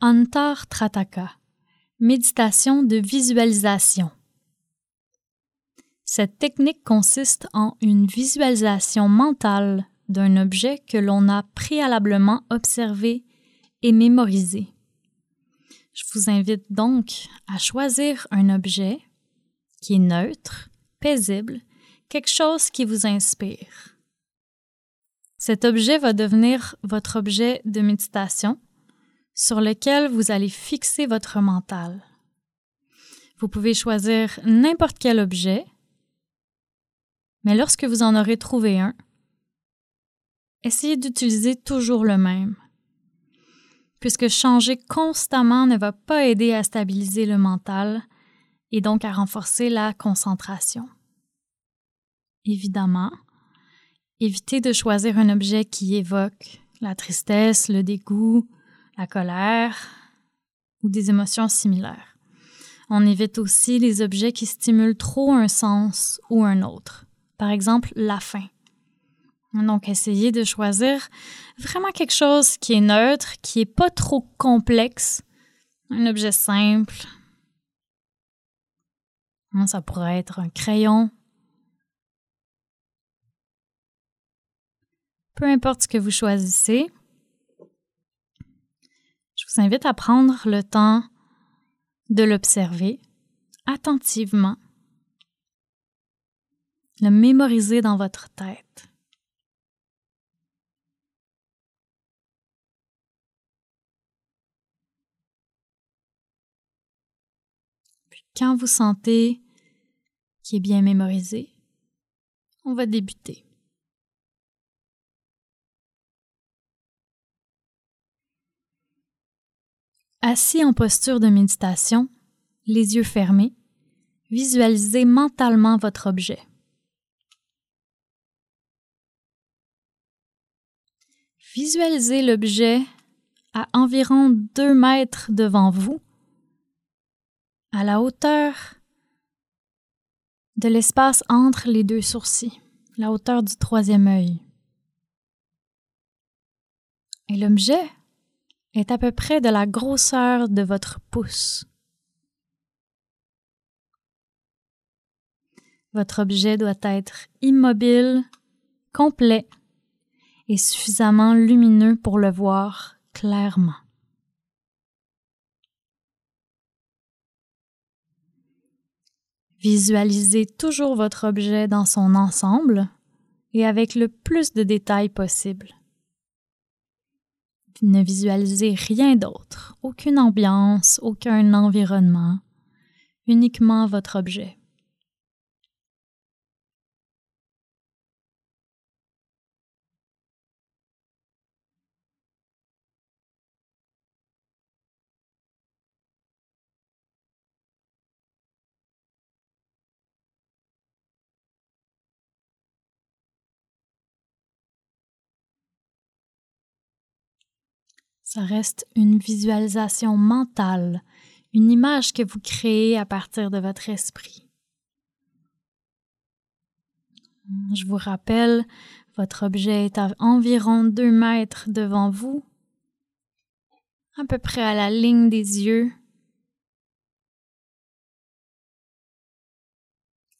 Antar Trataka, méditation de visualisation. Cette technique consiste en une visualisation mentale d'un objet que l'on a préalablement observé et mémorisé. Je vous invite donc à choisir un objet qui est neutre, paisible, quelque chose qui vous inspire. Cet objet va devenir votre objet de méditation sur lequel vous allez fixer votre mental. Vous pouvez choisir n'importe quel objet, mais lorsque vous en aurez trouvé un, essayez d'utiliser toujours le même, puisque changer constamment ne va pas aider à stabiliser le mental et donc à renforcer la concentration. Évidemment, évitez de choisir un objet qui évoque la tristesse, le dégoût, la colère ou des émotions similaires. On évite aussi les objets qui stimulent trop un sens ou un autre. Par exemple, la faim. Donc, essayez de choisir vraiment quelque chose qui est neutre, qui n'est pas trop complexe, un objet simple. Ça pourrait être un crayon. Peu importe ce que vous choisissez, je vous invite à prendre le temps de l'observer attentivement, le mémoriser dans votre tête. Puis quand vous sentez qu'il est bien mémorisé, on va débuter. Assis en posture de méditation, les yeux fermés, visualisez mentalement votre objet. Visualisez l'objet à environ 2 mètres devant vous, à la hauteur de l'espace entre les deux sourcils, la hauteur du troisième œil. Et l'objet est à peu près de la grosseur de votre pouce. Votre objet doit être immobile, complet et suffisamment lumineux pour le voir clairement. Visualisez toujours votre objet dans son ensemble et avec le plus de détails possible ne visualisez rien d'autre, aucune ambiance, aucun environnement, uniquement votre objet. Ça reste une visualisation mentale, une image que vous créez à partir de votre esprit. Je vous rappelle, votre objet est à environ 2 mètres devant vous, à peu près à la ligne des yeux,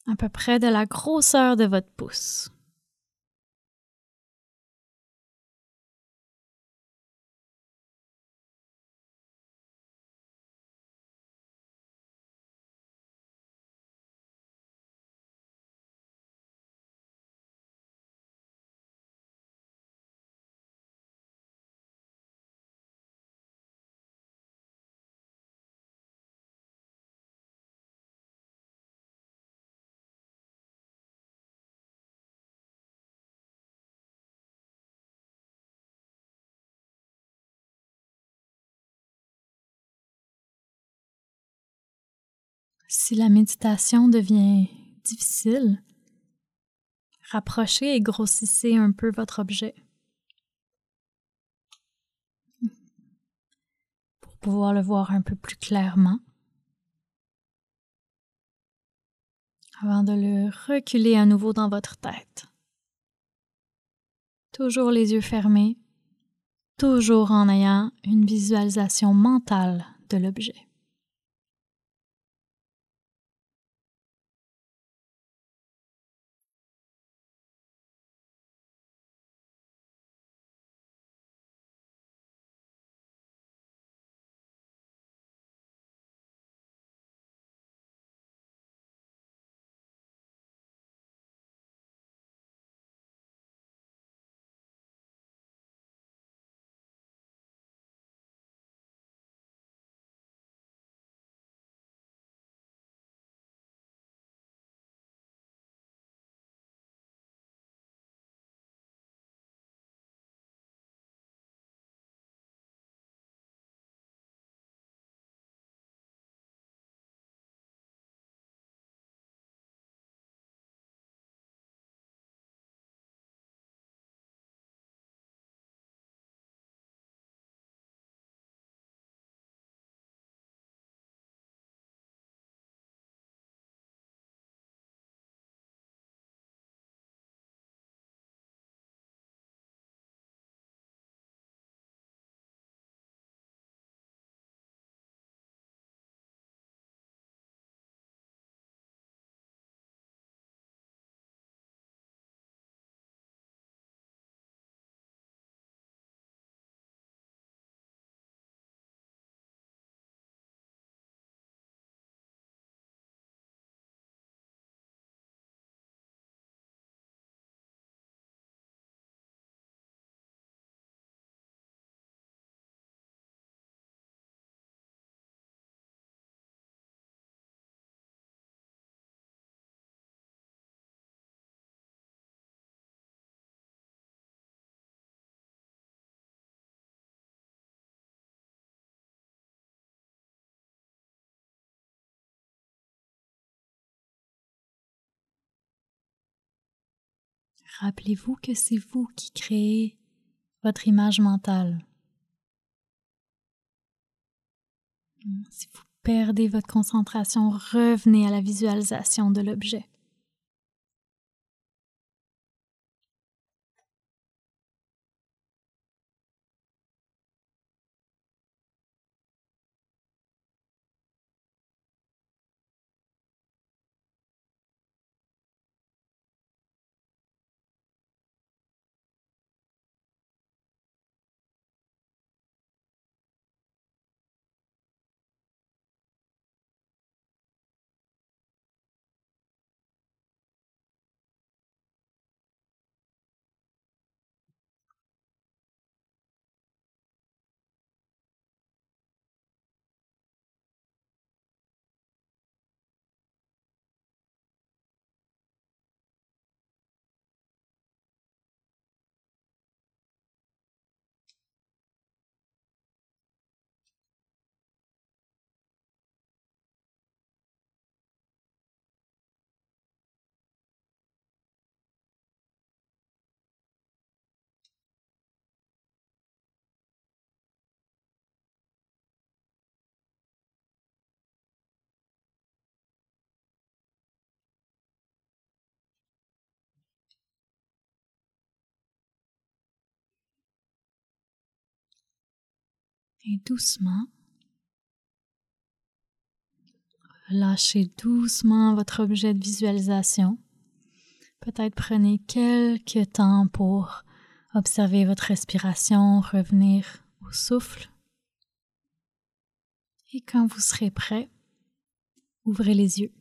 à peu près de la grosseur de votre pouce. Si la méditation devient difficile, rapprochez et grossissez un peu votre objet pour pouvoir le voir un peu plus clairement avant de le reculer à nouveau dans votre tête. Toujours les yeux fermés, toujours en ayant une visualisation mentale de l'objet. Rappelez-vous que c'est vous qui créez votre image mentale. Si vous perdez votre concentration, revenez à la visualisation de l'objet. Et doucement, lâchez doucement votre objet de visualisation. Peut-être prenez quelques temps pour observer votre respiration, revenir au souffle. Et quand vous serez prêt, ouvrez les yeux.